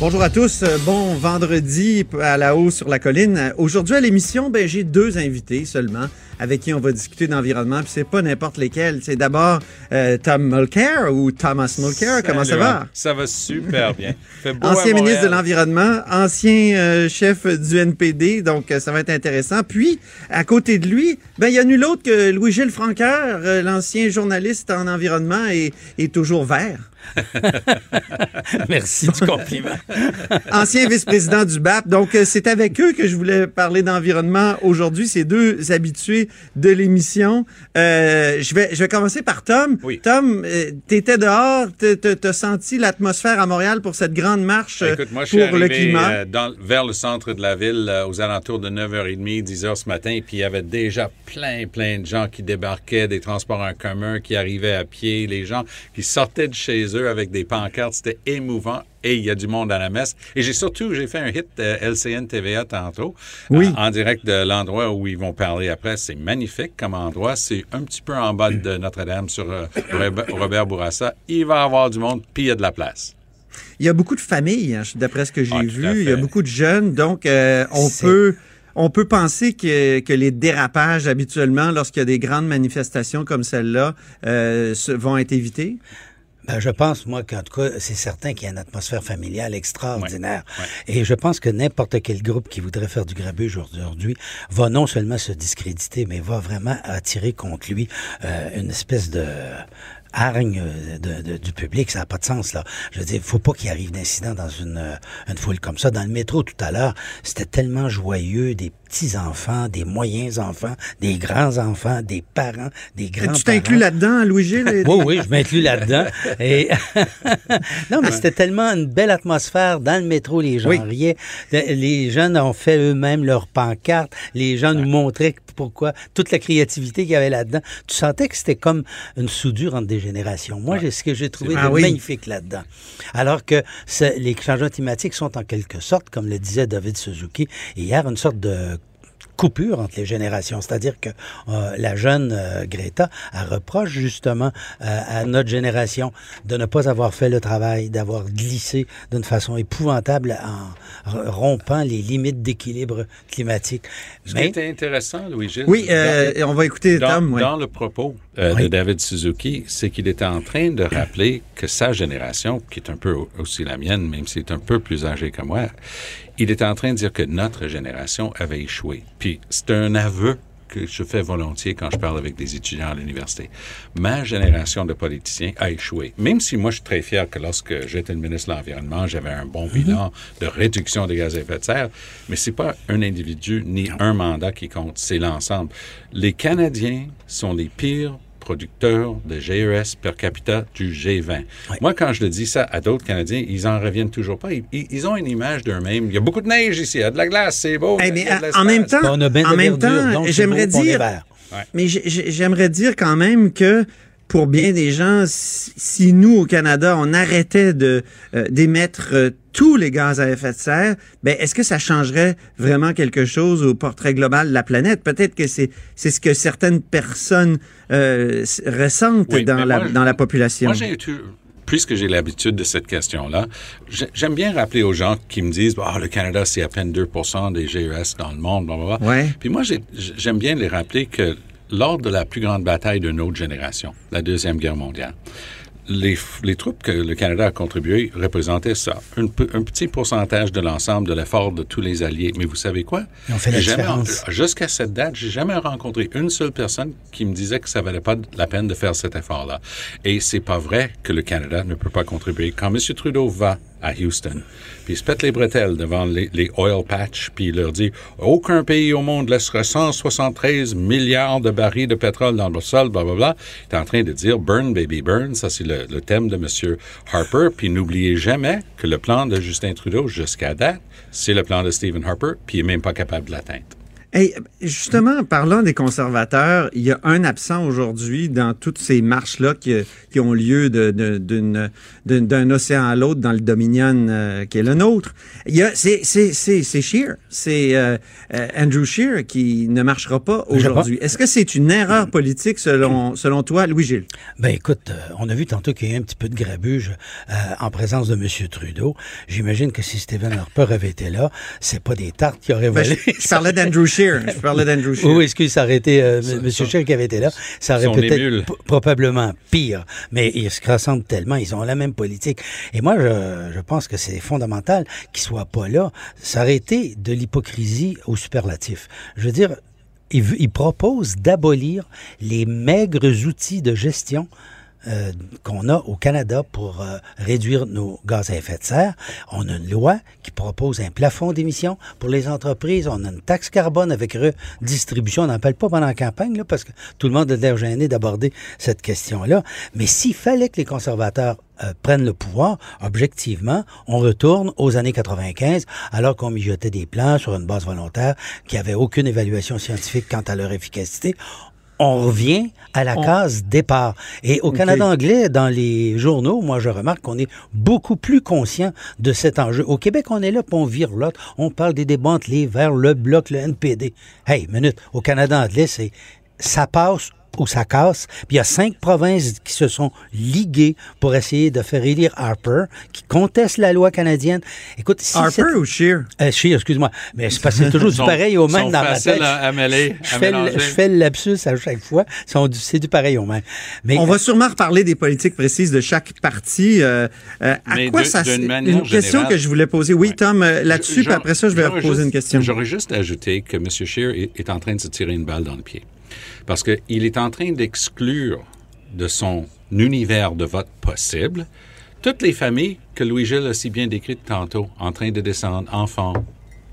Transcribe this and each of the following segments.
Bonjour à tous, euh, bon vendredi à la haut sur la colline. Aujourd'hui à l'émission, ben, j'ai deux invités seulement avec qui on va discuter d'environnement. Puis c'est pas n'importe lesquels. C'est d'abord euh, Tom Mulcair ou Thomas Mulcair. Comment ça va? Ça va super bien. Fait beau ancien ministre de l'Environnement, ancien euh, chef du NPD, donc ça va être intéressant. Puis, à côté de lui, ben il y a nul autre que Louis-Gilles Francaire, l'ancien journaliste en environnement et, et toujours vert. Merci du compliment. Ancien vice-président du BAP. Donc, euh, c'est avec eux que je voulais parler d'environnement aujourd'hui, ces deux habitués de l'émission. Euh, je, vais, je vais commencer par Tom. Oui. Tom, euh, tu étais dehors, tu as senti l'atmosphère à Montréal pour cette grande marche Écoute, moi, je pour suis arrivé, le climat? euh, dans- vers le centre de la ville euh, aux alentours de 9h30, 10h ce matin, puis il y avait déjà plein, plein de gens qui débarquaient des transports en commun, qui arrivaient à pied, les gens qui sortaient de chez eux avec des pancartes. C'était émouvant. Et il y a du monde à la messe. Et j'ai surtout, j'ai fait un hit euh, LCN TVA tantôt, Oui. euh, en direct de l'endroit où ils vont parler après. C'est magnifique comme endroit. C'est un petit peu en bas de Notre-Dame sur euh, Robert- Bourassa. Il va y avoir du monde, puis il y a de la place. Il y a beaucoup de familles, hein, d'après ce que j'ai Ah, vu. Il y a beaucoup de jeunes. Donc, euh, on peut... On peut penser que, que les dérapages, habituellement, lorsqu'il y a des grandes manifestations comme celle-là, euh, vont être évités? Ben, je pense, moi, qu'en tout cas, c'est certain qu'il y a une atmosphère familiale extraordinaire. Ouais, Et je pense que n'importe quel groupe qui voudrait faire du grabuge aujourd'hui va non seulement se discréditer, mais va vraiment attirer contre lui euh, une espèce de hargne euh, de, de- du public, ça n'a pas de sens là. Je veux dire, faut pas qu'il arrive d'incident dans une, euh, une foule comme ça. Dans le métro tout à l'heure, c'était tellement joyeux, des petits enfants, des moyens enfants, des grands enfants, des parents, des grands. tu t'inclus là-dedans, Louis-Gilles? Oui, oui, je m'inclus là-dedans. Et non, mais c'était tellement une belle atmosphère dans le métro. Les gens Oui. riaient. Les jeunes ont fait eux-mêmes leurs pancartes. Les gens nous montraient pourquoi toute la créativité qu'il y avait là-dedans. Tu sentais que c'était comme une soudure entre des générations. Moi, j'ai ce que j'ai trouvé Ah de oui. magnifique là-dedans. Alors que c'est- les changements climatiques sont en quelque sorte, comme le disait David Suzuki hier, une sorte de coupure entre les générations. C'est-à-dire que euh, la jeune euh, Greta elle reproche justement euh, à notre génération de ne pas avoir fait le travail, d'avoir glissé d'une façon épouvantable en rompant les limites d'équilibre climatique. Ce qui était intéressant, Louis-Gilles, Oui, euh, on va écouter dans, Tom. ouais. dans le propos euh, Oui. de David Suzuki, c'est qu'il était en train de rappeler que sa génération, qui est un peu aussi la mienne, même s'il est un peu plus âgé que moi, il était en train de dire que notre génération avait échoué. Puis c'est un aveu que je fais volontiers quand je parle avec des étudiants à l'université. Ma génération de politiciens a échoué. Même si moi, je suis très fier que lorsque j'étais le ministre de l'Environnement, j'avais un bon bilan de réduction des gaz à effet de serre, mais c'est pas un individu ni un mandat qui compte, c'est l'ensemble. Les Canadiens sont les pires producteurs de GES per capita du G20. Moi, quand je le dis ça à d'autres Canadiens, ils en reviennent toujours pas. Ils, ont une image d'eux-mêmes. Il y a beaucoup de neige ici, il y a de la glace, c'est beau. Eh, mais en même temps, on a bien de en même verdure, temps, donc c'est j'aimerais beau qu'on est dire, vert. mais j'ai- j'ai- j'aimerais dire quand même que pour bien des gens, si, si nous au Canada on arrêtait de euh, d'émettre euh, tous les gaz à effet de serre, ben est-ce que ça changerait vraiment quelque chose au portrait global de la planète? Peut-être que c'est c'est ce que certaines personnes euh, ressentent Oui, dans la dans la population. Moi, j'ai puisque j'ai l'habitude de cette question-là, j'ai- j'aime bien rappeler aux gens qui me disent Ah, le Canada, c'est à peine 2 des GES dans le monde, blablabla. Ouais. Puis moi, j'ai- j'aime bien les rappeler que lors de la plus grande bataille de notre génération, la Deuxième Guerre mondiale, les, les, troupes que le Canada a contribuées représentaient ça, un, un petit pourcentage de l'ensemble de l'effort de tous les alliés. Mais vous savez quoi? Jusqu'à cette date, j'ai jamais rencontré une seule personne qui me disait que ça valait pas la peine de faire cet effort-là. Et c'est pas vrai que le Canada ne peut pas contribuer. Quand M. Trudeau va à Houston, puis il se pète les bretelles devant les, oil patch, puis il leur dit aucun pays au monde laissera 173 milliards de barils de pétrole dans le sol, blablabla. Il est en train de dire burn baby burn, ça c'est le, le, thème de M. Harper. Puis n'oubliez jamais que le plan de Justin Trudeau jusqu'à date, c'est le plan de Stephen Harper, puis il n'est même pas capable de l'atteindre. Hey, justement, parlant des conservateurs, il y a un absent aujourd'hui dans toutes ces marches-là qui, qui, ont lieu d'un océan à l'autre dans le Dominion euh, qui est le nôtre. Il y a, c'est, c'est, c'est, euh, euh, Andrew Scheer qui ne marchera pas aujourd'hui. Est-ce que c'est une erreur politique selon, selon toi, Louis-Gilles? Ben écoute, on a vu tantôt qu'il y a eu un petit peu de grabuge en présence de M. Trudeau. J'imagine que si Stephen Harper avait été là, c'est pas des tartes qui auraient ben, volé. je, parlais d'Andrew Scheer. Je parlais d'Andrew Scheer. Oui, excuse, ça aurait été euh, M. Scheer qui avait été là. Ça aurait peut-être probablement pire. Mais ils se ressemblent tellement. Ils ont la même politique. Et moi, je, je pense que c'est fondamental qu'ils soient pas là. Ça aurait été de l'hypocrisie au superlatif. Je veux dire, il, il propose d'abolir les maigres outils de gestion euh, qu'on a au Canada pour euh, réduire nos gaz à effet de serre. On a une loi qui propose un plafond d'émissions pour les entreprises. On a une taxe carbone avec redistribution. On n'en parle pas pendant la campagne, là, parce que tout le monde a l'air gêné d'aborder cette question-là. Mais s'il fallait que les conservateurs euh, prennent le pouvoir, objectivement, on retourne aux années 95, alors qu'on mijotait des plans sur une base volontaire qui avait aucune évaluation scientifique quant à leur efficacité on revient à la case départ. Et au Canada anglais, dans les journaux, moi, je remarque qu'on est beaucoup plus conscient de cet enjeu. Au Québec, on est là, puis on vire l'autre. On parle des débats entre les Verts, le Bloc, le NPD. Hey, minute, au Canada anglais, c'est ça passe où ça casse. Puis il y a cinq provinces qui se sont liguées pour essayer de faire élire Harper, qui contestent la loi canadienne. Écoute, si Harper ou Scheer? Euh, Scheer, excuse-moi. Mais c'est parce que c'est toujours du pareil au même dans ma tête. À, mêler, je, fais le, je, fais le, lapsus à chaque fois. C'est du pareil au même. Mais, On va sûrement reparler des politiques précises de chaque parti. Euh, euh, à quoi ça Une question que je voulais poser. Oui, Tom, euh, là-dessus, puis après ça, je vais reposer une question. J'aurais juste ajouté que M. Est, est en train de se tirer une balle dans le pied parce qu'il est en train d'exclure de son univers de vote possible toutes les familles que Louis-Gilles a si bien décrites tantôt, en train de descendre, enfants,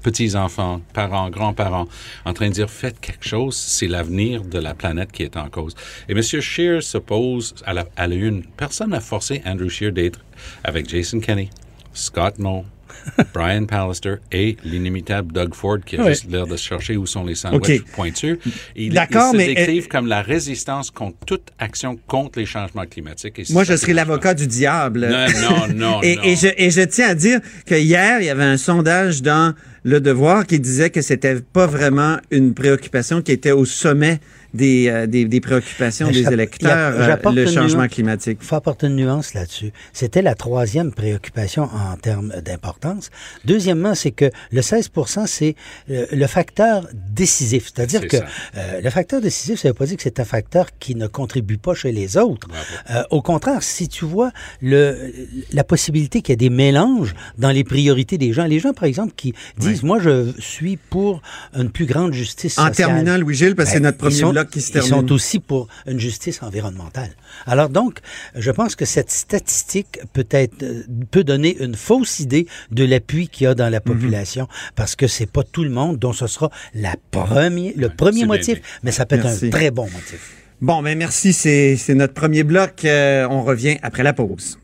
petits-enfants, parents, grands-parents, en train de dire faites quelque chose, c'est l'avenir de la planète qui est en cause. Et M. Scheer s'oppose à la, à la une. Personne n'a forcé Andrew Scheer d'être avec Jason Kenney, Scott Moe, Brian Pallister et l'inimitable Doug Ford qui a juste l'air de chercher où sont les sandwichs pointus. Il, D'accord, se mais décrivent comme la résistance contre toute action contre les changements climatiques. moi, je serai l'avocat du diable. Non, non, non. et, non. Et, je, et je tiens à dire que hier, il y avait un sondage dans Le Devoir qui disait que c'était pas vraiment une préoccupation qui était au sommet des, euh, des, des, préoccupations des électeurs, euh, le changement climatique. Il faut apporter une nuance là-dessus. C'était la troisième préoccupation en termes d'importance. Deuxièmement, c'est que le 16% c'est le, le, facteur décisif. C'est-à-dire que euh, le facteur décisif, ça veut pas dire que c'est un facteur qui ne contribue pas chez les autres. Euh, au contraire, si tu vois le, la possibilité qu'il y ait des mélanges dans les priorités des gens, les gens, par exemple, qui disent, moi, je suis pour une plus grande justice sociale. En terminant, Louis-Gilles, parce que c'est ben, notre premier bloc ils sont aussi pour une justice environnementale. Alors donc, je pense que cette statistique peut être euh, peut donner une fausse idée de l'appui qu'il y a dans la mhm. population, parce que c'est pas tout le monde dont ce sera la premier, le premier motif, mais ça peut être un très bon motif. Bon, ben merci, c'est notre premier bloc. Euh, on revient après la pause.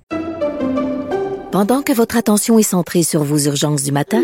Pendant que votre attention est centrée sur vos urgences du matin,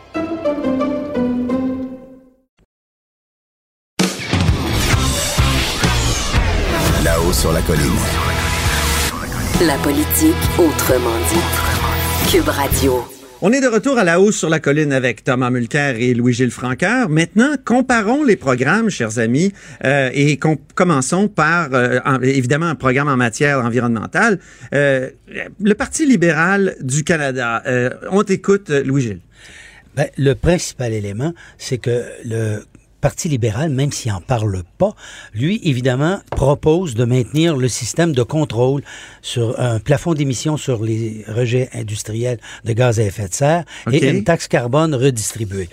Sur la colline. La politique autrement dit. Cube Radio. On est de retour à la hausse sur la colline avec Thomas Mulcair et Louis-Gilles Franqueur. Maintenant, comparons les programmes, chers amis, euh, et commençons par, euh, évidemment, un programme en matière environnementale. Euh, le Parti libéral du Canada. on t'écoute, Louis-Gilles. Ben, le principal élément, c'est que le Parti libéral, même s'il n'en parle pas, lui, évidemment, propose de maintenir le système de contrôle sur un plafond d'émissions sur les rejets industriels de gaz à effet de serre et une taxe carbone redistribuée.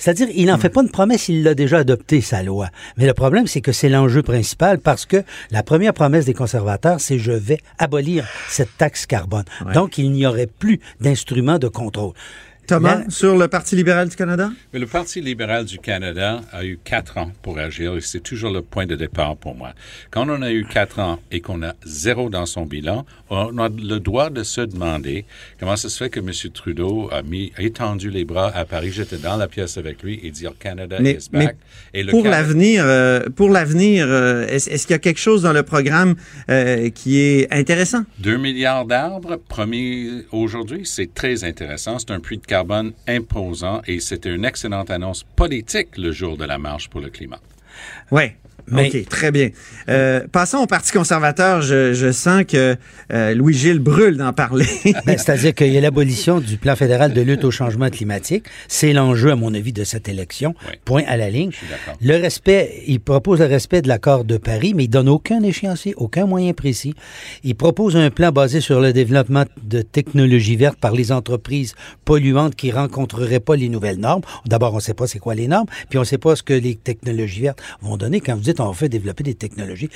C'est-à-dire, il n'en fait pas une promesse, il l'a déjà adopté, sa loi. Mais le problème, c'est que c'est l'enjeu principal parce que la première promesse des conservateurs, c'est je vais abolir cette taxe carbone. Donc, il n'y aurait plus d'instruments de contrôle. Thomas, sur le Parti libéral du Canada? Mais le Parti libéral du Canada a eu quatre ans pour agir et c'est toujours le point de départ pour moi. Quand on a eu quatre ans et qu'on a zéro dans son bilan, on a le droit de se demander comment ça se fait que M. Trudeau a mis, étendu les bras à Paris. J'étais dans la pièce avec lui et dire Canada is back. et pour l'avenir, euh, pour l'avenir, euh, est-ce, qu'il y a quelque chose dans le programme euh, qui est intéressant? Deux milliards d'arbres promis aujourd'hui, c'est très intéressant. C'est un puits de carbone imposant et c'était une excellente annonce politique le jour de la marche pour le climat. Oui, OK, très bien. Euh, passons au Parti conservateur. Je, sens que euh, Louis-Gilles brûle d'en parler. Ben, c'est-à-dire qu'il y a l'abolition du plan fédéral de lutte au changement climatique. C'est l'enjeu, à mon avis, de cette élection. Point à la ligne. Le respect, il propose le respect de l'accord de Paris, mais il donne aucun échéancier, aucun moyen précis. Il propose un plan basé sur le développement de technologies vertes par les entreprises polluantes qui rencontreraient pas les nouvelles normes. D'abord, on ne sait pas c'est quoi les normes, puis on ne sait pas ce que les technologies vertes vont donner. Quand vous dites on fait développer des technologies.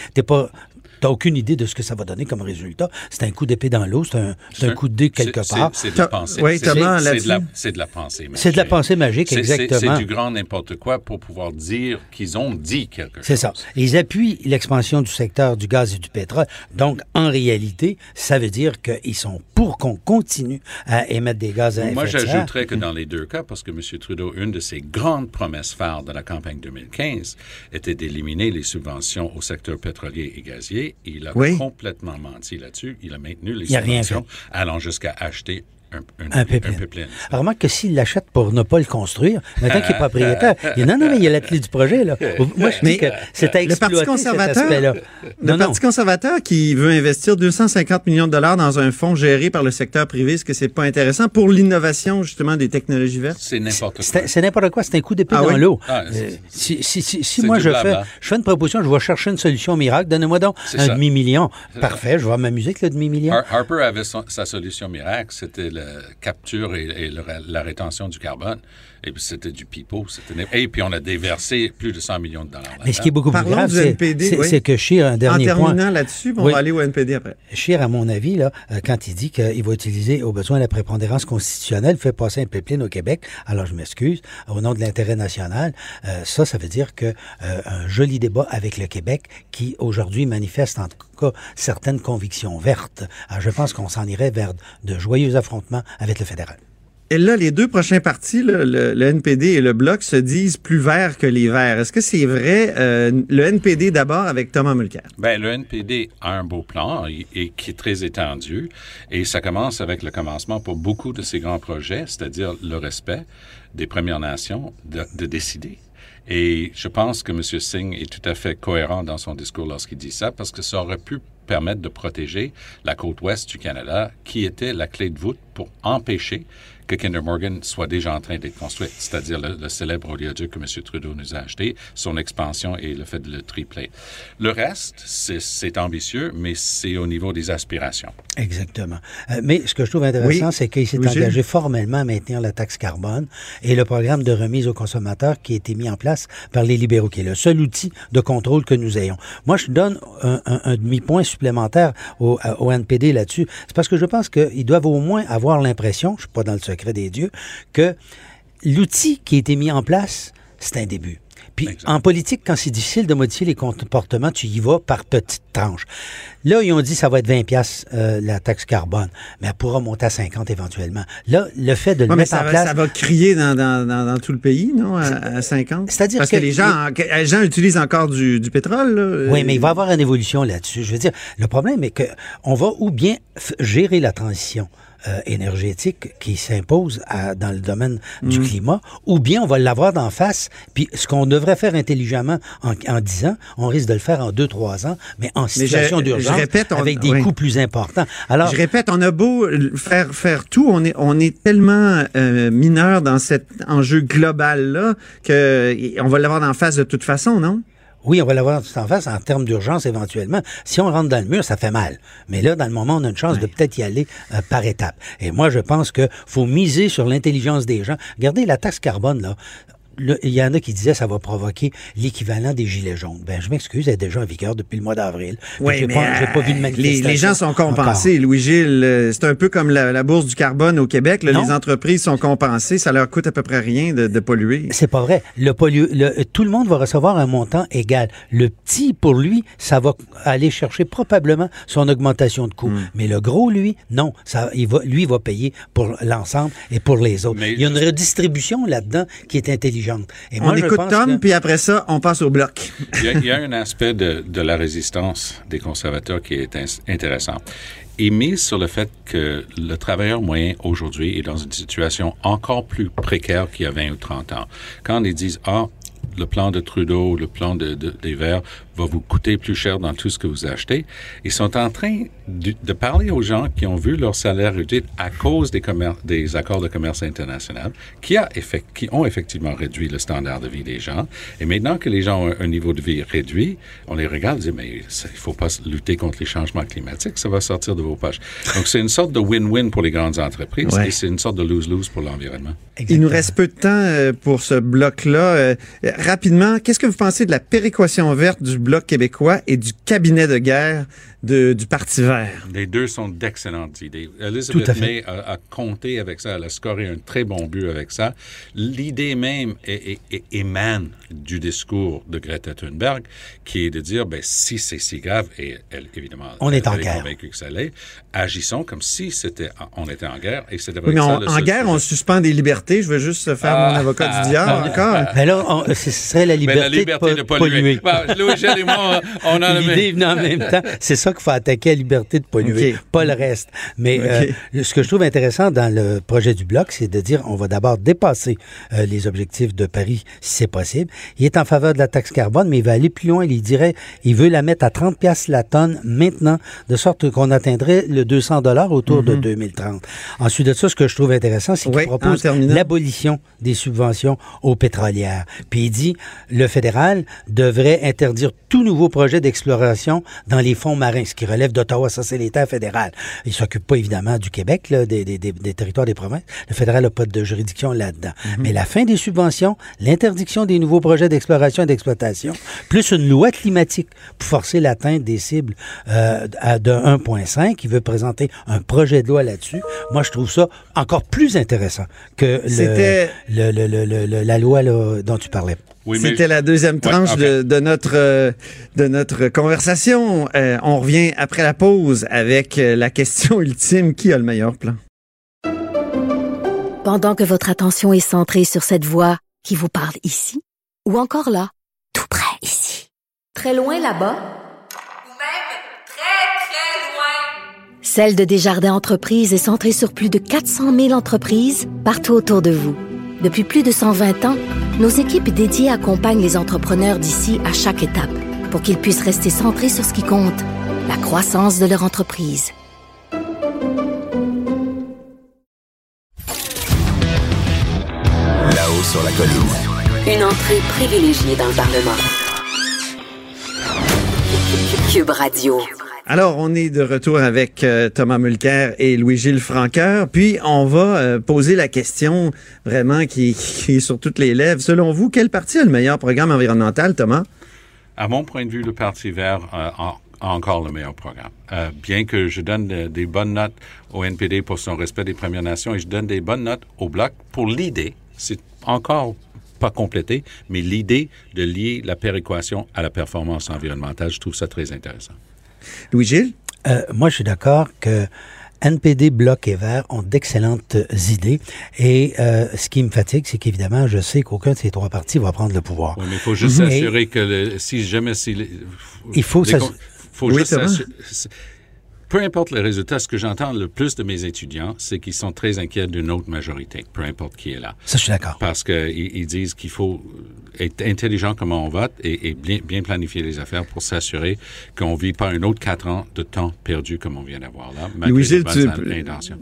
T'as aucune idée de ce que ça va donner comme résultat. C'est un coup d'épée dans l'eau, c'est un, coup de dé quelque part. C'est de la pensée. Oui, c'est de, la pensée magique. C'est de la pensée magique, exactement. C'est du grand n'importe quoi pour pouvoir dire qu'ils ont dit quelque chose. C'est ça. Ils appuient l'expansion du secteur du gaz et du pétrole. Donc, en réalité, ça veut dire qu'ils sont pour qu'on continue à émettre des gaz à effet de serre. Moi, j'ajouterais que dans les deux cas, parce que M. Trudeau, une de ses grandes promesses phares de la campagne 2015 était d'éliminer les subventions au secteur pétrolier et gazier il a complètement menti là-dessus. Il a maintenu les subventions. allant jusqu'à acheter un, un, un, pipeline. Remarque que s'il l'achète pour ne pas le construire, maintenant qu'il est propriétaire, il non, non, mais il y a la clé du projet, là. Moi, je dis que c'est à exploiter le Parti conservateur, Le Parti conservateur qui veut investir 250 millions de dollars dans un fonds géré par le secteur privé, est-ce que c'est pas intéressant pour l'innovation, justement, des technologies vertes? C'est n'importe quoi. C'est n'importe quoi. C'est un coup d'épée ah dans l'eau. Ah, euh, si, si, si, si moi, je fais, je fais une proposition, je vais chercher une solution miracle, donnez-moi donc un demi-million. Parfait, je vais m'amuser avec le demi-million. Harper avait sa solution miracle, c'était capture et, la rétention du carbone. Et puis c'était du pipeau. Et puis on a déversé plus de 100 millions de dollars. Mais ce qui est beaucoup plus grave, c'est que Scheer, un dernier point... En terminant là-dessus, on va aller au NPD après. Scheer, à mon avis, là, euh, quand il dit qu'il va utiliser au besoin la prépondérance constitutionnelle, fait passer un pipeline au Québec, alors je m'excuse, au nom de l'intérêt national, euh, ça, ça veut dire que euh, un joli débat avec le Québec qui, aujourd'hui, manifeste en tout cas certaines convictions vertes. Alors, je pense qu'on s'en irait vers de joyeux affrontements avec le fédéral. Et là, les deux prochains partis, le, NPD et le Bloc, se disent plus verts que les verts. Est-ce que c'est vrai? Euh, le NPD d'abord avec Thomas Mulcair? Ben, le NPD a un beau plan et, qui est très étendu. Et ça commence avec le commencement pour beaucoup de ces grands projets, c'est-à-dire le respect des Premières Nations de, de décider. Et je pense que M. Singh est tout à fait cohérent dans son discours lorsqu'il dit ça, parce que ça aurait pu permettre de protéger la côte ouest du Canada, qui était la clé de voûte pour empêcher que Kinder Morgan soit déjà en train d'être construite, c'est-à-dire le, célèbre oléoduc que M. Trudeau nous a acheté, son expansion et le fait de le tripler. Le reste, c'est ambitieux, mais c'est au niveau des aspirations. Exactement. Euh, mais ce que je trouve intéressant, c'est qu'il s'est engagé formellement à maintenir la taxe carbone et le programme de remise aux consommateurs qui a été mis en place par les libéraux, qui est le seul outil de contrôle que nous ayons. Moi, je donne un, demi-point supplémentaire au, au NPD là-dessus. C'est parce que je pense qu'ils doivent au moins avoir l'impression, je ne suis pas dans le secret des dieux, que l'outil qui a été mis en place, c'est un début. Puis en politique, quand c'est difficile de modifier les comportements, tu y vas par petites tranches. Là, ils ont dit que ça va être 20 pièces euh, la taxe carbone, mais elle pourra monter à 50 éventuellement. Là, le fait de le mettre en place... Ça va crier dans, dans, dans, tout le pays, non, à, 50? C'est-à-dire Parce que, les, gens, les gens utilisent encore du, du pétrole. Là, oui, mais il va y avoir une évolution là-dessus. Je veux dire, le problème est que on va ou bien gérer la transition euh, énergétique qui s'impose dans le domaine du Mm. climat, ou bien on va l'avoir d'en face, puis ce qu'on devrait faire intelligemment en, en 10 ans, on risque de le faire en 2-3 ans, mais en situation d'urgence, avec des oui. coûts plus importants. Alors, je répète, on a beau faire faire tout, on est on est tellement euh, mineur dans cet enjeu global là que y- on va l'avoir en face de toute façon, non? Oui, on va l'avoir tout en face en termes d'urgence éventuellement. Si on rentre dans le mur, ça fait mal. Mais là, dans le moment, on a une chance de peut-être y aller euh, par étapes. Et moi, je pense que faut miser sur l'intelligence des gens. Regardez la taxe carbone, là. Le- Il y en a qui disaient que ça va provoquer l'équivalent des gilets jaunes. Ben, je m'excuse, elle est déjà en vigueur depuis le mois d'avril. Oui, J'ai mais pas, j'ai pas vu de euh, les, manifestation. les gens sont encore. compensés. Louis-Gilles, euh, c'est un peu comme la, la bourse du carbone au Québec. là. Les entreprises sont compensées. Ça leur coûte à peu près rien de, de polluer. C'est pas vrai. Le pollu- le- tout le monde va recevoir un montant égal. Le petit, pour lui, ça va aller chercher probablement son augmentation de coût. Hmm. Mais le gros, lui, non. Ça, il va, lui, va payer pour l'ensemble et pour les autres. Mais il y a une redistribution là-dedans qui est intelligente. Et moi, on écoute Tom, que- puis après ça, on passe au bloc. Il y, a, il y a un aspect de, de la résistance des conservateurs qui est intéressant. Ils misent sur le fait que le travailleur moyen aujourd'hui est dans une situation encore plus précaire qu'il y a 20 ou 30 ans. Quand ils disent, ah, le plan de Trudeau, le plan de, de- des Verts va vous coûter plus cher dans tout ce que vous achetez, ils sont en train de, de parler aux gens qui ont vu leur salaire réduit à cause des, accords de commerce international, qui, a effect- qui ont effectivement réduit le standard de vie des gens. Et maintenant que les gens ont un niveau de vie réduit, on les regarde et dit, mais il faut pas lutter contre les changements climatiques, ça va sortir de vos poches. Donc, c'est une sorte de win-win pour les grandes entreprises Ouais. et c'est une sorte de lose-lose pour l'environnement. Il nous reste peu de temps euh, pour ce bloc-là. Rapidement, qu'est-ce que vous pensez de la péréquation verte du Bloc québécois et du cabinet de guerre de- du Parti vert? Les deux sont d'excellentes idées. Tout à Elizabeth fait. May a, a compté avec ça, elle a scoré un très bon but avec ça. L'idée même est- est- est- émane du discours de Greta Thunberg, qui est de dire, ben, si c'est si grave, et elle, évidemment, On est en elle guerre. convaincue que ça l'est, agissons comme si c'était, on était en guerre, et c'était Oui, mais on- en guerre, on suspend des libertés. Je veux juste faire Ah. mon avocat du diable encore. Mais là, on- ce serait la liberté, la liberté de, po- polluer. Bah, Louis-Gilles et moi, on a le même. L'idée venant en même temps, c'est ça qu'il faut attaquer la liberté de polluer, pas le reste. Mais euh, ce que je trouve intéressant dans le projet du bloc, c'est de dire on va d'abord dépasser euh, les objectifs de Paris si c'est possible. Il est en faveur de la taxe carbone, mais il va aller plus loin. Il dirait il veut la mettre à 30 pièces la tonne maintenant, de sorte qu'on atteindrait le 200 dollars autour de 2030. Ensuite de ça, ce que je trouve intéressant, c'est qu'il Mhm. Oui, en propose l'abolition des subventions aux pétrolières. Puis il dit le fédéral devrait interdire tout nouveau projet d'exploration dans les fonds marins, ce qui relève d'Ottawa, ça c'est l'État fédéral. Il s'occupe pas évidemment du Québec, là, des, des- des- des territoires des provinces. Le fédéral n'a pas de juridiction là-dedans. Mais la fin des subventions, l'interdiction des nouveaux projets d'exploration et d'exploitation, plus une loi climatique pour forcer l'atteinte des cibles euh, de 1,5, il veut présenter un projet de loi là-dessus. Moi, je trouve ça encore plus intéressant que le- le- le- la loi là, dont tu parlais. Oui, mais- C'était la deuxième tranche de notre euh, de notre conversation. Euh, on revient après la pause avec euh, la question ultime qui a le meilleur plan? Pendant que votre attention est centrée sur cette voix qui vous parle ici, ou encore là, tout près ici, très loin là-bas, ou même très, très loin. Celle de Desjardins Entreprises est centrée sur plus de 400 000 entreprises partout autour de vous. Depuis plus de 120 ans, nos équipes dédiées accompagnent les entrepreneurs d'ici à chaque étape pour qu'ils puissent rester centrés sur ce qui compte, la croissance de leur entreprise. Là-haut sur la colline. Une entrée privilégiée dans le Parlement. Cube Radio. Alors, on est de retour avec euh, Thomas Mulcair et Louis-Gilles Franqueur. Puis, on va euh, poser la question vraiment qui, est sur toutes les lèvres. Selon vous, quel parti a le meilleur programme environnemental, Thomas? À mon point de vue, le Parti vert a, encore le meilleur programme. Euh, bien que je donne de- des bonnes notes au NPD pour son respect des Premières Nations et je donne des bonnes notes au Bloc pour l'idée, c'est encore pas complété, mais l'idée de lier la péréquation à la performance environnementale, je trouve ça très intéressant. Louis-Gilles? Euh, moi, je suis d'accord que NPD, Bloc et Vert ont d'excellentes idées. Et euh, ce qui me fatigue, c'est qu'évidemment, je sais qu'aucun de ces trois partis va prendre le pouvoir. Oui, mais il faut juste s'assurer que le- si jamais... Si les- Il faut les s'ass- con- faut Oui, juste s'assurer- peu importe les résultats, ce que j'entends le plus de mes étudiants, c'est qu'ils sont très inquiets d'une autre majorité, peu importe qui est là. Ça, je suis d'accord. Parce qu'ils ils disent qu'il faut être intelligent comment on vote et, et bien, bien planifier les affaires pour s'assurer qu'on ne vit pas un autre quatre ans de temps perdu comme on vient d'avoir là, malgré Louis-Gilles, les bonnes tu- intentions.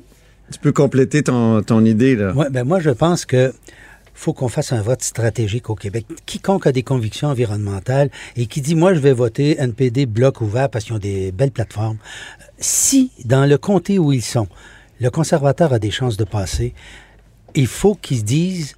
Tu peux compléter ton, ton idée, là. Ouais, ben moi, je pense que faut qu'on fasse un vote stratégique au Québec. Quiconque a des convictions environnementales et qui dit, moi, je vais voter NPD bloc ouvert parce qu'ils ont des belles plateformes, si dans le comté où ils sont, le conservateur a des chances de passer, il faut qu'ils se disent,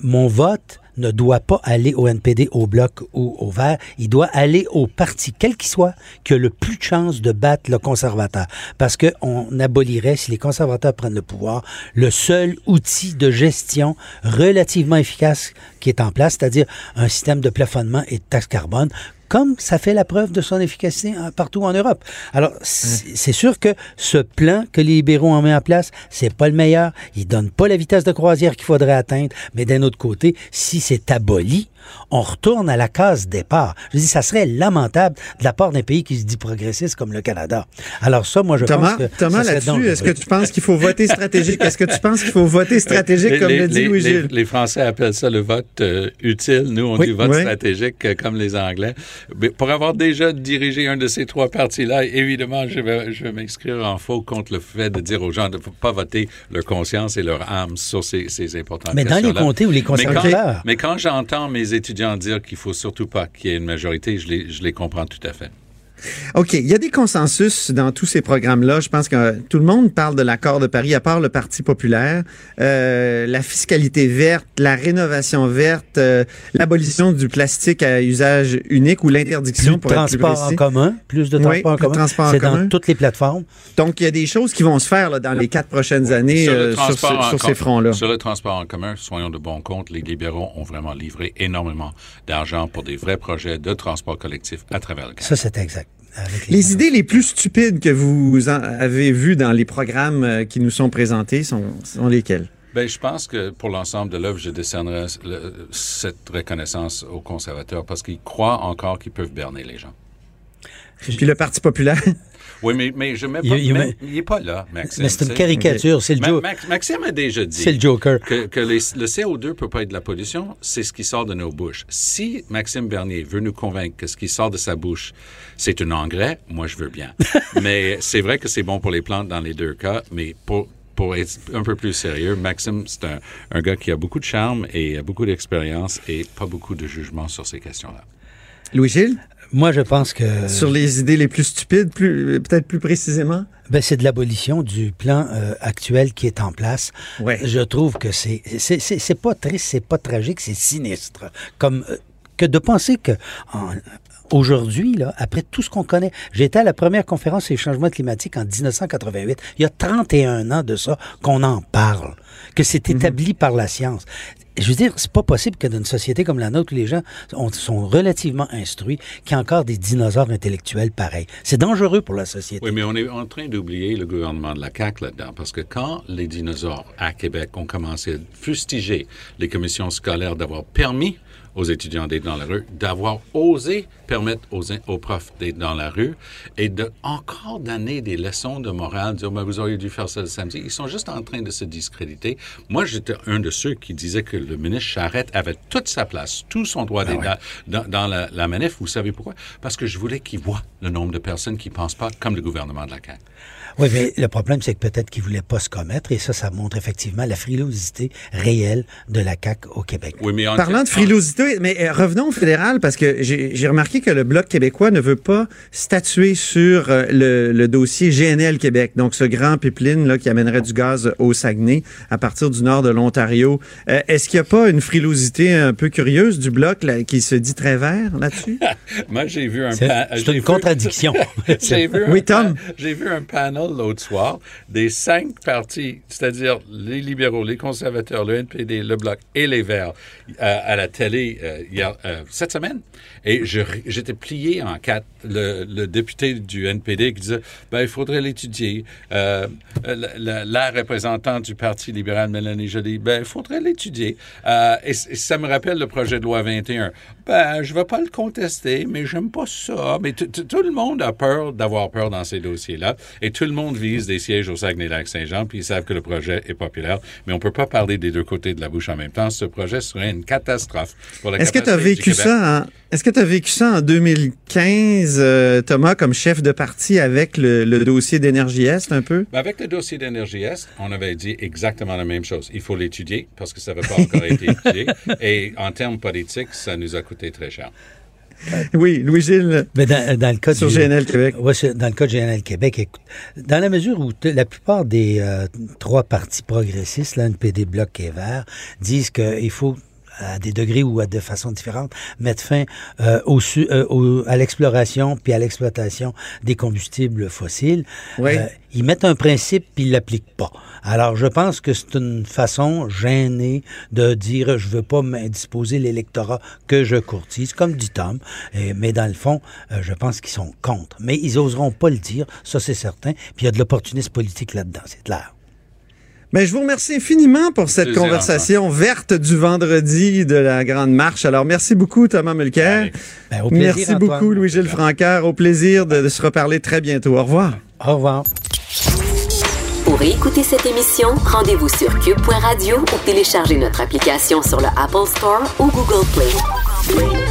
mon vote ne doit pas aller au NPD, au bloc ou au vert, il doit aller au parti, quel qu'il soit, qui a le plus de chances de battre le conservateur. Parce qu'on abolirait, si les conservateurs prennent le pouvoir, le seul outil de gestion relativement efficace qui est en place, c'est-à-dire un système de plafonnement et de taxe carbone, comme ça fait la preuve de son efficacité hein, partout en Europe. Alors, c'est c'est sûr que ce plan que les libéraux ont mis en place, c'est pas le meilleur. Il donne pas la vitesse de croisière qu'il faudrait atteindre. Mais d'un autre côté, si c'est aboli, on retourne à la case départ. Je dis, ça serait lamentable de la part d'un pays qui se dit progressiste comme le Canada. Alors ça, moi, je Thomas, pense que Thomas là-dessus, dangereux. est-ce que tu penses qu'il faut voter stratégique? Est-ce que tu penses qu'il faut voter stratégique, Les- comme les- le dit les- Louis-Gilles? Les, les Français appellent ça le vote euh, utile. Nous, on Oui. dit vote Oui. stratégique euh, comme les Anglais. Mais pour avoir déjà dirigé un de ces trois partis-là, évidemment, je vais, je vais m'inscrire en faux contre le fait de dire aux gens de ne pas voter leur conscience et leur âme sur ces, ces importantes Mais dans les comtés où les Mais quand, conservateurs... mais quand j'entends mes étudiants dire qu'il faut surtout pas qu'il y ait une majorité, je je les comprends tout à fait. OK. Il y a des consensus dans tous ces programmes-là. Je pense que euh, tout le monde parle de l'accord de Paris, à part le Parti populaire. Euh, la fiscalité verte, la rénovation verte, euh, l'abolition du plastique à usage unique ou l'interdiction pour être plus transport en commun, plus de Oui, transport en plus de commun. transport en C'est commun. dans toutes les plateformes. Donc, il y a des choses qui vont se faire là, dans les quatre prochaines années Sur le euh, sur, transport ce- en sur com- ces fronts-là. Sur le transport en commun, soyons de bon compte, les libéraux ont vraiment livré énormément d'argent pour des vrais projets de transport collectif à travers le Canada. Ça, c'est exact. Avec Les idées les plus stupides que vous en avez vues dans les programmes euh, qui nous sont présentés sont, sont lesquelles? Ben, je pense que pour l'ensemble de l'œuvre, je décernerais le- cette reconnaissance aux conservateurs parce qu'ils croient encore qu'ils peuvent berner les gens. Puis le Parti populaire? Oui, mais, mais je mets pas. il mais- il n'est pas là, Maxime. Mais c'est une caricature, c'est le, Ma- jo- Max- Maxime a déjà dit c'est le Joker. que, que les- le CO2 peut pas être de la pollution, c'est ce qui sort de nos bouches. Si Maxime Bernier veut nous convaincre que ce qui sort de sa bouche, c'est un engrais, moi, je veux bien. mais c'est vrai que c'est bon pour les plantes dans les deux cas, mais pour, pour être un peu plus sérieux, Maxime, c'est un, un gars qui a beaucoup de charme et a beaucoup d'expérience et pas beaucoup de jugement sur ces questions-là. Louis-Gilles? Moi, je pense que Sur les idées les plus stupides, plus, peut-être plus précisément? ben, c'est de l'abolition du plan euh, actuel qui est en place. Ouais. Je trouve que c'est c'est c'est- c'est pas triste, c'est pas tragique, c'est sinistre. Comme euh, que de penser que en- Aujourd'hui, là, après tout ce qu'on connaît, j'étais à la première conférence sur les changements climatiques en 1988. Il y a 31 ans de ça qu'on en parle, que c'est établi par la science. Je veux dire, c'est pas possible que dans une société comme la nôtre, où les gens ont- sont relativement instruits, qu'il y ait encore des dinosaures intellectuels pareils. C'est dangereux pour la société. Oui, mais on est en train d'oublier le gouvernement de la CAQ là-dedans, parce que quand les dinosaures à Québec ont commencé à fustiger les commissions scolaires d'avoir permis aux étudiants d'être dans la rue, d'avoir osé permettre aux, aux profs d'être dans la rue et de encore donner des leçons de morale, dire Ben, vous auriez dû faire ça le samedi. Ils sont juste en train de se discréditer. Moi, j'étais un de ceux qui disait que le ministre Charette avait toute sa place, tout son droit d'être dans, dans- dans la, la manif. Vous savez pourquoi? Parce que je voulais qu'il voit le nombre de personnes qui pensent pas comme le gouvernement de la CAQ. Oui, mais le problème, c'est que peut-être qu'ils ne voulaient pas se commettre, et ça, ça montre effectivement la frilosité réelle de la CAQ au Québec. Oui, mais en- Parlant de frilosité, mais euh, revenons au fédéral parce que j'ai remarqué que le Bloc québécois ne veut pas statuer sur euh, le, le dossier GNL Québec, donc ce grand pipeline là, qui amènerait du gaz au Saguenay à partir du nord de l'Ontario. Euh, Est-ce qu'il n'y a pas une frilosité un peu curieuse du Bloc là, qui se dit très vert là-dessus? Moi, j'ai vu un C'est une vu- contradiction. J'ai vu, Oui, Tom. j'ai vu un panel l'autre soir des cinq partis, c'est-à-dire les libéraux, les conservateurs, le NPD, le Bloc et les Verts, euh, à la télé euh, hier, euh, cette semaine. Et j'étais plié en quatre. Le, député du NPD qui disait ben, il faudrait l'étudier. La, représentante du Parti libérale Mélanie Joly, ben, il faudrait l'étudier. Et, ça me rappelle le projet de loi 21. Ben, je vais pas le contester, mais j'aime pas ça. Mais tout le monde a peur d'avoir peur dans ces dossiers-là. Et tout le monde vise des sièges au Saguenay-Lac-Saint-Jean, puis ils savent que le projet est populaire. Mais on peut pas parler des deux côtés de la bouche en même temps. Ce projet serait une catastrophe pour la Est-ce que tu as vécu ça en, est-ce que tu as vécu ça en 2015, euh, Thomas, comme chef de parti avec le, le dossier d'Énergie Est un peu? Ben, avec le dossier d'Énergie Est, on avait dit exactement la même chose. Il faut l'étudier parce que ça n'avait pas encore été étudié. Et en termes politiques, ça nous a coûté très cher. Oui, Louis-Gilles, Mais dans, dans le cas sur du, GNL Québec. Ouais, dans le cas de GNL Québec, écoute, dans la mesure où la plupart des euh, trois partis progressistes, là, NPD, Bloc et Vert, disent qu'il faut à des degrés ou à de façon différente, mettre fin euh, au, euh, au- à l'exploration puis à l'exploitation des combustibles fossiles. Oui. Euh, ils mettent un principe puis ils l'appliquent pas. Alors, je pense que c'est une façon gênée de dire je veux pas m'indisposer l'électorat que je courtise, comme dit Tom. Et- mais dans le fond, euh, je pense qu'ils sont contre. Mais ils oseront pas le dire, ça c'est certain. Puis il y a de l'opportunisme politique là-dedans, c'est clair. Ben, je vous remercie infiniment pour cette Plaisir, conversation verte du vendredi de la Grande Marche. Alors, merci beaucoup, Thomas Mulcair. Ben, au plaisir, Merci Antoine. beaucoup, Louis-Gilles Francaire. Au plaisir de, de se reparler très bientôt. Au revoir. Au revoir. Pour écouter cette émission, rendez-vous sur cube.radio ou téléchargez notre application sur le Apple Store ou Google Play.